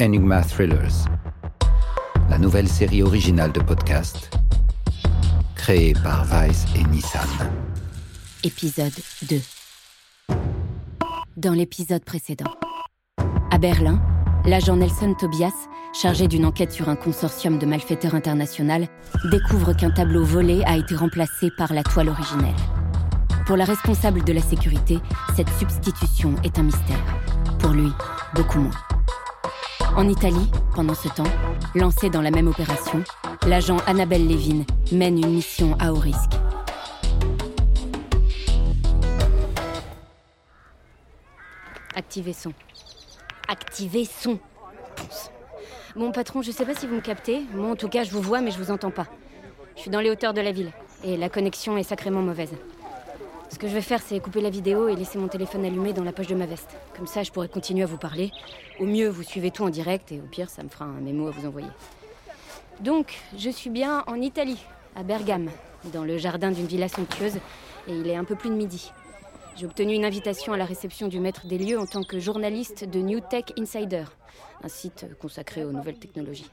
Enigma Thrillers, la nouvelle série originale de podcast créée par Vice et Nissan. Épisode 2 Dans l'épisode précédent, à Berlin, l'agent Nelson Tobias, chargé d'une enquête sur un consortium de malfaiteurs international, découvre qu'un tableau volé a été remplacé par la toile originelle. Pour la responsable de la sécurité, cette substitution est un mystère. Pour lui, beaucoup moins. En Italie, pendant ce temps, lancée dans la même opération, l'agent Annabelle Levin mène une mission à haut risque. Activez son. Activez son. Bon, patron, je sais pas si vous me captez. Moi, en tout cas, je vous vois, mais je vous entends pas. Je suis dans les hauteurs de la ville, et la connexion est sacrément mauvaise. Ce que je vais faire, c'est couper la vidéo et laisser mon téléphone allumé dans la poche de ma veste. Comme ça, je pourrai continuer à vous parler. Au mieux, vous suivez tout en direct, et au pire, ça me fera un mémo à vous envoyer. Donc, je suis bien en Italie, à Bergame, dans le jardin d'une villa somptueuse, et il est un peu plus de midi. J'ai obtenu une invitation à la réception du maître des lieux en tant que journaliste de New Tech Insider, un site consacré aux nouvelles technologies.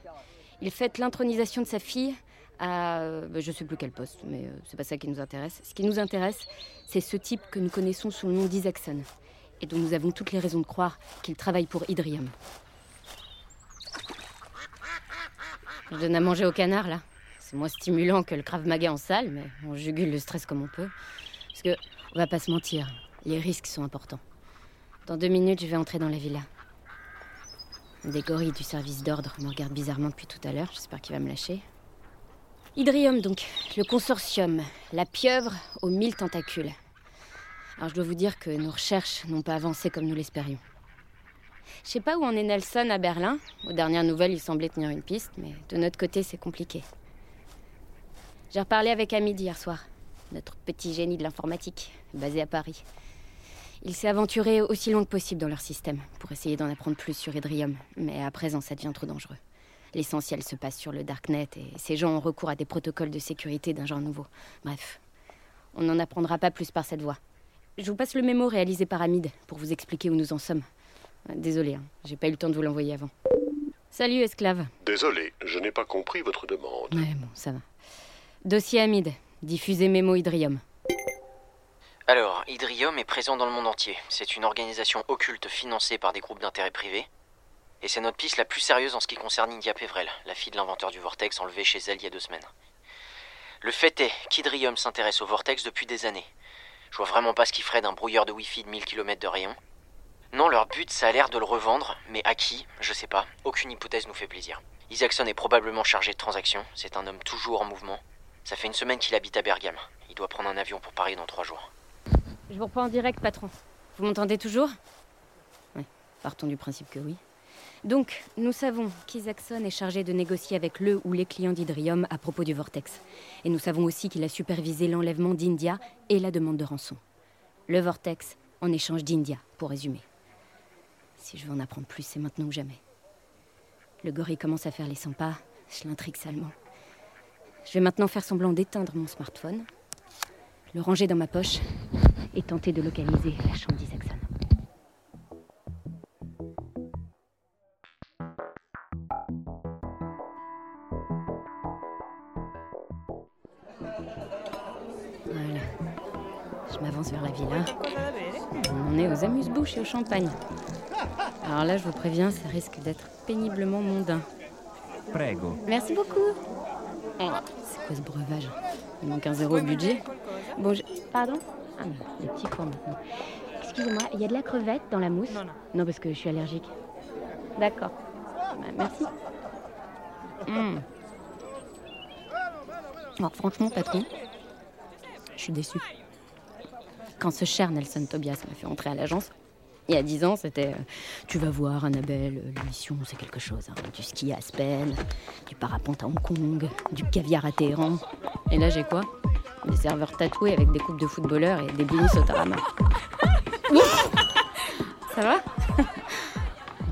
Il fête l'intronisation de sa fille à. euh, bah, je sais plus quel poste, mais euh, c'est pas ça qui nous intéresse. Ce qui nous intéresse, c'est ce type que nous connaissons sous le nom d'Isaacson, et dont nous avons toutes les raisons de croire qu'il travaille pour Hydrium. Je donne à manger au canard, là. C'est moins stimulant que le Krav en salle, mais on jugule le stress comme on peut. Parce que, on va pas se mentir, les risques sont importants. Dans deux minutes, je vais entrer dans la villa. Des gorilles du service d'ordre me regarde bizarrement depuis tout à l'heure. J'espère qu'il va me lâcher. Hydrium, donc, le consortium, la pieuvre aux mille tentacules. Alors, je dois vous dire que nos recherches n'ont pas avancé comme nous l'espérions. Je sais pas où en est Nelson à Berlin. Aux dernières nouvelles, il semblait tenir une piste, mais de notre côté, c'est compliqué. J'ai reparlé avec Hamid hier soir, notre petit génie de l'informatique, basé à Paris. Il s'est aventuré aussi loin que possible dans leur système, pour essayer d'en apprendre plus sur Hydrium, mais à présent, ça devient trop dangereux. L'essentiel se passe sur le Darknet et ces gens ont recours à des protocoles de sécurité d'un genre nouveau. Bref, on n'en apprendra pas plus par cette voie. Je vous passe le mémo réalisé par Hamid pour vous expliquer où nous en sommes. Désolé, hein, j'ai pas eu le temps de vous l'envoyer avant. Salut, esclave. Désolé, je n'ai pas compris votre demande. Ouais, bon, ça va. Dossier Hamid, diffusé mémo Hydrium. Alors, Hydrium est présent dans le monde entier. C'est une organisation occulte financée par des groupes d'intérêt privés. Et c'est notre piste la plus sérieuse en ce qui concerne India Pevrel, la fille de l'inventeur du Vortex enlevée chez elle il y a deux semaines. Le fait est qu'Hydrium s'intéresse au Vortex depuis des années. Je vois vraiment pas ce qu'ils feraient d'un brouilleur de Wi-Fi de 1000 km de rayon. Non, leur but, ça a l'air de le revendre, mais à qui Je sais pas. Aucune hypothèse nous fait plaisir. Isaacson est probablement chargé de transactions. C'est un homme toujours en mouvement. Ça fait une semaine qu'il habite à Bergame. Il doit prendre un avion pour Paris dans trois jours. Je vous reprends en direct, patron. Vous m'entendez toujours? Oui, partons du principe que oui. Donc, nous savons qu'Isaacson est chargé de négocier avec le ou les clients d'Hydrium à propos du Vortex. Et nous savons aussi qu'il a supervisé l'enlèvement d'India et la demande de rançon. Le Vortex en échange d'India, pour résumer. Si je veux en apprendre plus, c'est maintenant ou jamais. Le gorille commence à faire les 100 pas, je l'intrigue salement. Je vais maintenant faire semblant d'éteindre mon smartphone, le ranger dans ma poche et tenter de localiser la chambre d'Isaacson. Voilà. Je m'avance vers la villa. On est aux amuse-bouches et au champagne. Alors là, je vous préviens, ça risque d'être péniblement mondain. Prego. Merci beaucoup. Oh, c'est quoi ce breuvage? Il manque un zéro au budget. Bon, je... Pardon? Ah non, les petits fours maintenant. Excusez-moi, il y a de la crevette dans la mousse? Non, non. Non, parce que je suis allergique. D'accord. Bah, merci. Mm. Alors franchement, patron, je suis déçue. Quand ce cher Nelson Tobias m'a fait entrer à l'agence, il y a dix ans, c'était euh, Tu vas voir, Annabelle, euh, l'émission, c'est quelque chose. hein. Du ski à Aspen, du parapente à Hong Kong, du caviar à Téhéran. Et là, j'ai quoi? Des serveurs tatoués avec des coupes de footballeurs et des blinis au tarama. Ça va?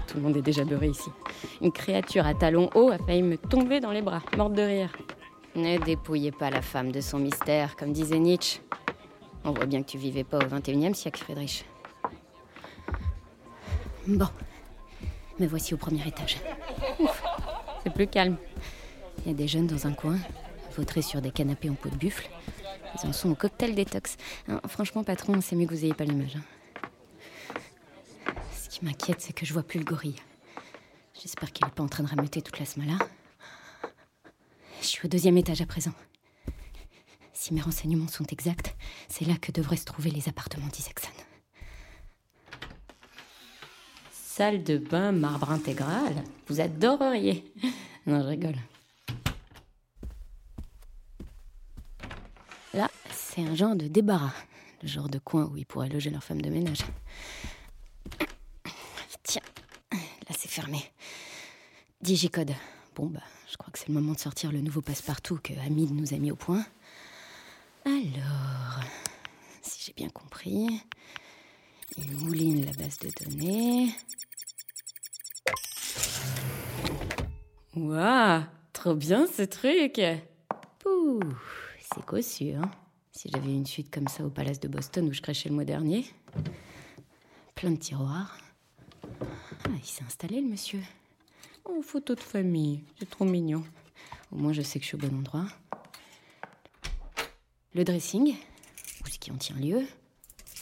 Tout le monde est déjà beurré ici. Une créature à talons hauts a failli me tomber dans les bras, morte de rire. Ne dépouillez pas la femme de son mystère, comme disait Nietzsche. On voit bien que tu vivais pas au XXIe siècle, Friedrich. Bon. Me voici au premier étage. C'est plus calme. Il y a des jeunes dans un coin, vautrés sur des canapés en peau de buffle. Ils en sont au cocktail détox. Non, franchement, patron, c'est mieux que vous ayez pas l'image. hein. Ce qui m'inquiète, c'est que je vois plus le gorille. J'espère qu'il est pas en train de rameuter toute la semaine là. Je suis au deuxième étage à présent. Si mes renseignements sont exacts, c'est là que devraient se trouver les appartements d'Isaacson. Salle de bain marbre intégral Vous adoreriez Non, je rigole. Là, c'est un genre de débarras. Le genre de coin où ils pourraient loger leur femme de ménage. Tiens, là c'est fermé. Digicode. Bon, bah, je crois que c'est le moment de sortir le nouveau passe-partout que Hamid nous a mis au point. Alors, si j'ai bien compris, il mouline la base de données. Waouh, trop bien ce truc Pouh, c'est cossu, hein Si j'avais une suite comme ça au Palace de Boston où je crachais le mois dernier. Plein de tiroirs. Ah, il s'est installé le monsieur. Oh, photo de famille, c'est trop mignon. Au moins je sais que je suis au bon endroit. Le dressing, où ce qui en tient lieu?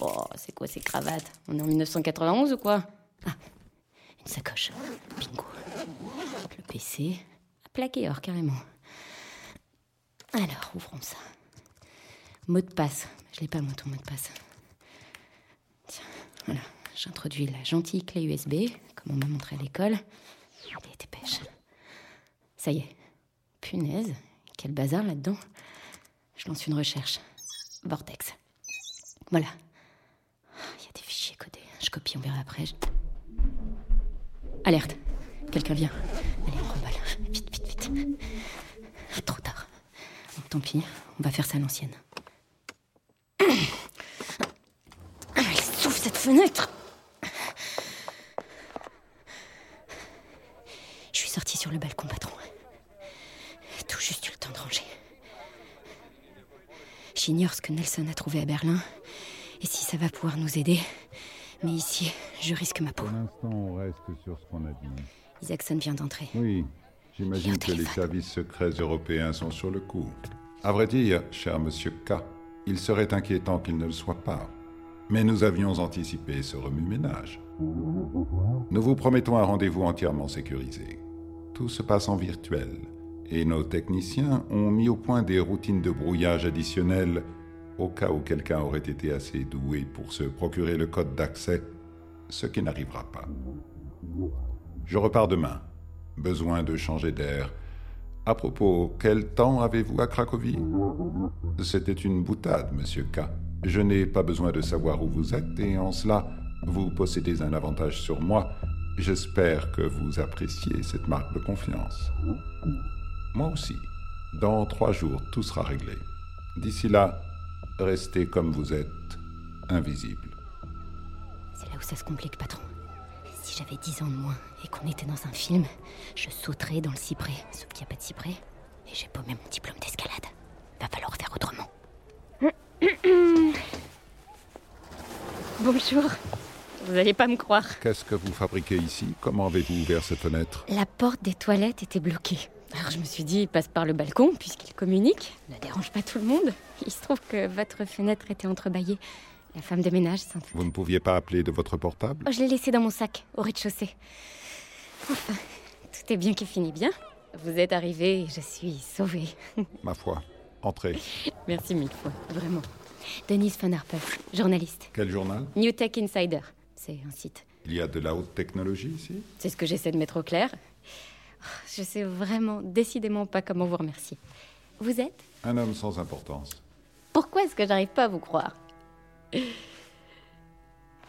Oh, c'est quoi ces cravates? On est en 1991 ou quoi? Ah, une sacoche. Bingo. Le PC. Plaqué or, carrément. Alors, ouvrons ça. Mot de passe. Je l'ai pas, moi, ton mot de passe. Tiens, voilà. J'introduis la gentille clé USB, comme on m'a montré à l'école. Ça y est. Punaise, quel bazar là-dedans. Je lance une recherche. Vortex. Voilà. Il y a des fichiers codés. Je copie, on verra après. Alerte. Quelqu'un vient. Allez, on remballe. Vite, vite, vite. Trop tard. Tant pis, on va faire ça à l'ancienne. Ah, Elle souffle cette fenêtre Je suis sortie sur le balcon, patron. Tout juste eu le temps de ranger. J'ignore ce que Nelson a trouvé à Berlin et si ça va pouvoir nous aider. Mais ici, je risque ma peau. Pour l'instant, on reste sur ce qu'on a dit. Isaacson vient d'entrer. Oui, j'imagine que les services secrets européens sont sur le coup. À vrai dire, cher monsieur K, il serait inquiétant qu'il ne le soit pas. Mais nous avions anticipé ce remue-ménage. Nous vous promettons un rendez-vous entièrement sécurisé. Tout se passe en virtuel, et nos techniciens ont mis au point des routines de brouillage additionnelles au cas où quelqu'un aurait été assez doué pour se procurer le code d'accès, ce qui n'arrivera pas. Je repars demain. Besoin de changer d'air. À propos, quel temps avez-vous à Cracovie? C'était une boutade, monsieur K. Je n'ai pas besoin de savoir où vous êtes, et en cela, vous possédez un avantage sur moi. J'espère que vous appréciez cette marque de confiance. Moi aussi. Dans trois jours, tout sera réglé. D'ici là, restez comme vous êtes, invisible. C'est là où ça se complique, patron. Si j'avais 10 ans de moins et qu'on était dans un film, je sauterais dans le cyprès. Sauf qu'il n'y a pas de cyprès. Et j'ai paumé mon diplôme d'escalade. Va falloir faire autrement. Bonjour. Vous allez pas me croire. Qu'est-ce que vous fabriquez ici? Comment avez-vous ouvert cette fenêtre? La porte des toilettes était bloquée. Alors je me suis dit, il passe par le balcon puisqu'il communique. Ne dérange pas tout le monde. Il se trouve que votre fenêtre était entrebâillée. La femme de ménage s'en doutait. Vous ne pouviez pas appeler de votre portable? Oh, je l'ai laissé dans mon sac, au rez-de-chaussée. Enfin, tout est bien qui finit bien. Vous êtes arrivé et je suis sauvée. Ma foi. Entrez. Merci mille fois, vraiment. Denise Van Harpel, journaliste. Quel journal? New Tech Insider, c'est un site. Il y a de la haute technologie ici C'est ce que j'essaie de mettre au clair. Oh, Je sais vraiment, décidément pas comment vous remercier. Vous êtes Un homme sans importance. Pourquoi est-ce que j'arrive pas à vous croire?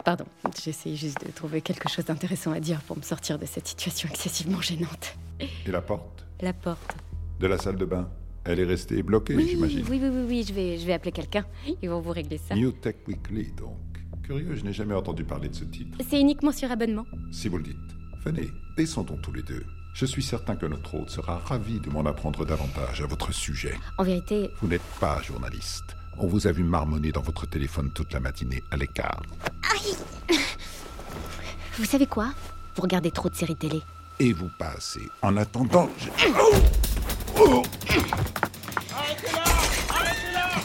Pardon, j'essaie juste de trouver quelque chose d'intéressant à dire pour me sortir de cette situation excessivement gênante. Et la porte? La porte. De la salle de bain Elle est restée bloquée, Oui, j'imagine. oui, oui, oui, oui, je vais, je vais appeler quelqu'un. Ils vont vous régler ça. New Tech Weekly, donc. Curieux, je n'ai jamais entendu parler de ce type. C'est uniquement sur abonnement. Si vous le dites. Venez, descendons tous les deux. Je suis certain que notre hôte sera ravi de m'en apprendre davantage à votre sujet. En vérité, Vous n'êtes pas journaliste. On vous a vu marmonner dans votre téléphone toute la matinée à l'écart. vous savez quoi? Vous regardez trop de séries télé. Et vous passez. En attendant, je...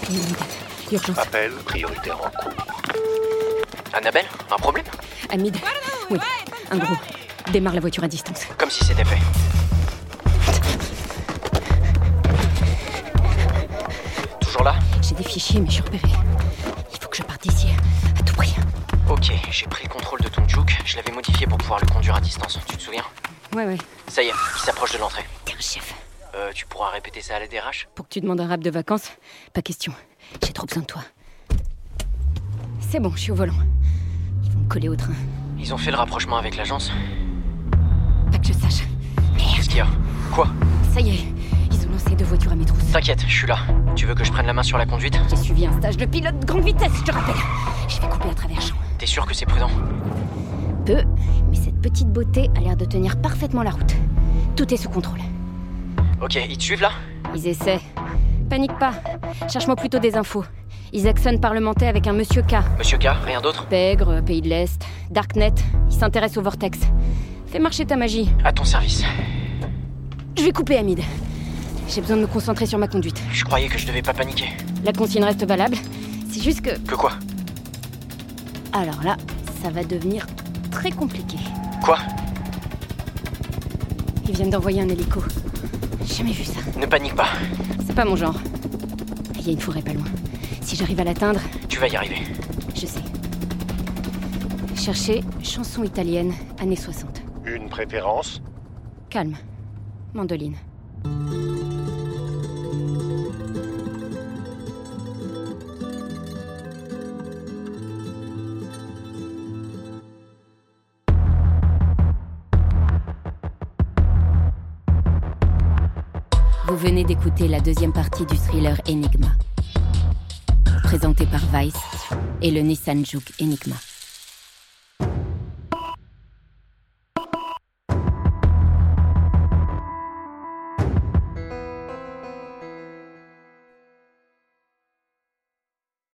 Hamid, urgence. Appel prioritaire en cours. Annabelle Un problème Hamid. Oui, un gros. Démarre la voiture à distance. Comme si c'était fait. Toujours là J'ai des fichiers, mais je suis repéré. Il faut que je parte d'ici, à tout prix. Ok, j'ai pris le contrôle de ton juke. Je l'avais modifié pour pouvoir le conduire à distance. Tu te souviens Ouais, ouais, Ça y est, il s'approche de l'entrée. t'es un chef. Euh, tu pourras répéter ça à la DRH Pour que tu demandes un rap de vacances, pas question. J'ai trop besoin de toi. C'est bon, je suis au volant. Ils au train. Ont fait le rapprochement avec l'agence Pas que je sache. Qu'est-ce qu'il y a? Quoi? Ça y est, ils ont lancé deux voitures à mes trousses. T'inquiète, je suis là. Tu veux que je prenne la main sur la conduite? J'ai suivi un stage de pilote de grande vitesse, je te rappelle. Je vais couper à travers champs. T'es sûr que c'est prudent? Peu, mais cette petite beauté a l'air de tenir parfaitement la route. Tout est sous contrôle. Ok, ils te suivent là? Ils essaient. Panique pas. Cherche-moi plutôt des infos. Isaacson parlementait avec un monsieur K. Monsieur K, rien d'autre Pègre, pays de l'Est, Darknet. Il s'intéresse au vortex. Fais marcher ta magie. À ton service. Je vais couper, Hamid. J'ai besoin de me concentrer sur ma conduite. Je croyais que je devais pas paniquer. La consigne reste valable. C'est juste que. Que quoi Alors là, ça va devenir très compliqué. Quoi Ils viennent d'envoyer un hélico. J'ai jamais vu ça. Ne panique pas. C'est pas mon genre. Il y a une forêt pas loin. Si j'arrive à l'atteindre, Tu vas y arriver. je sais. Cherchez chanson italienne, années 60. Une préférence Calme. Mandoline. Vous venez d'écouter la deuxième partie du thriller Enigma. Présenté par Vice et le Nissan Juke Enigma.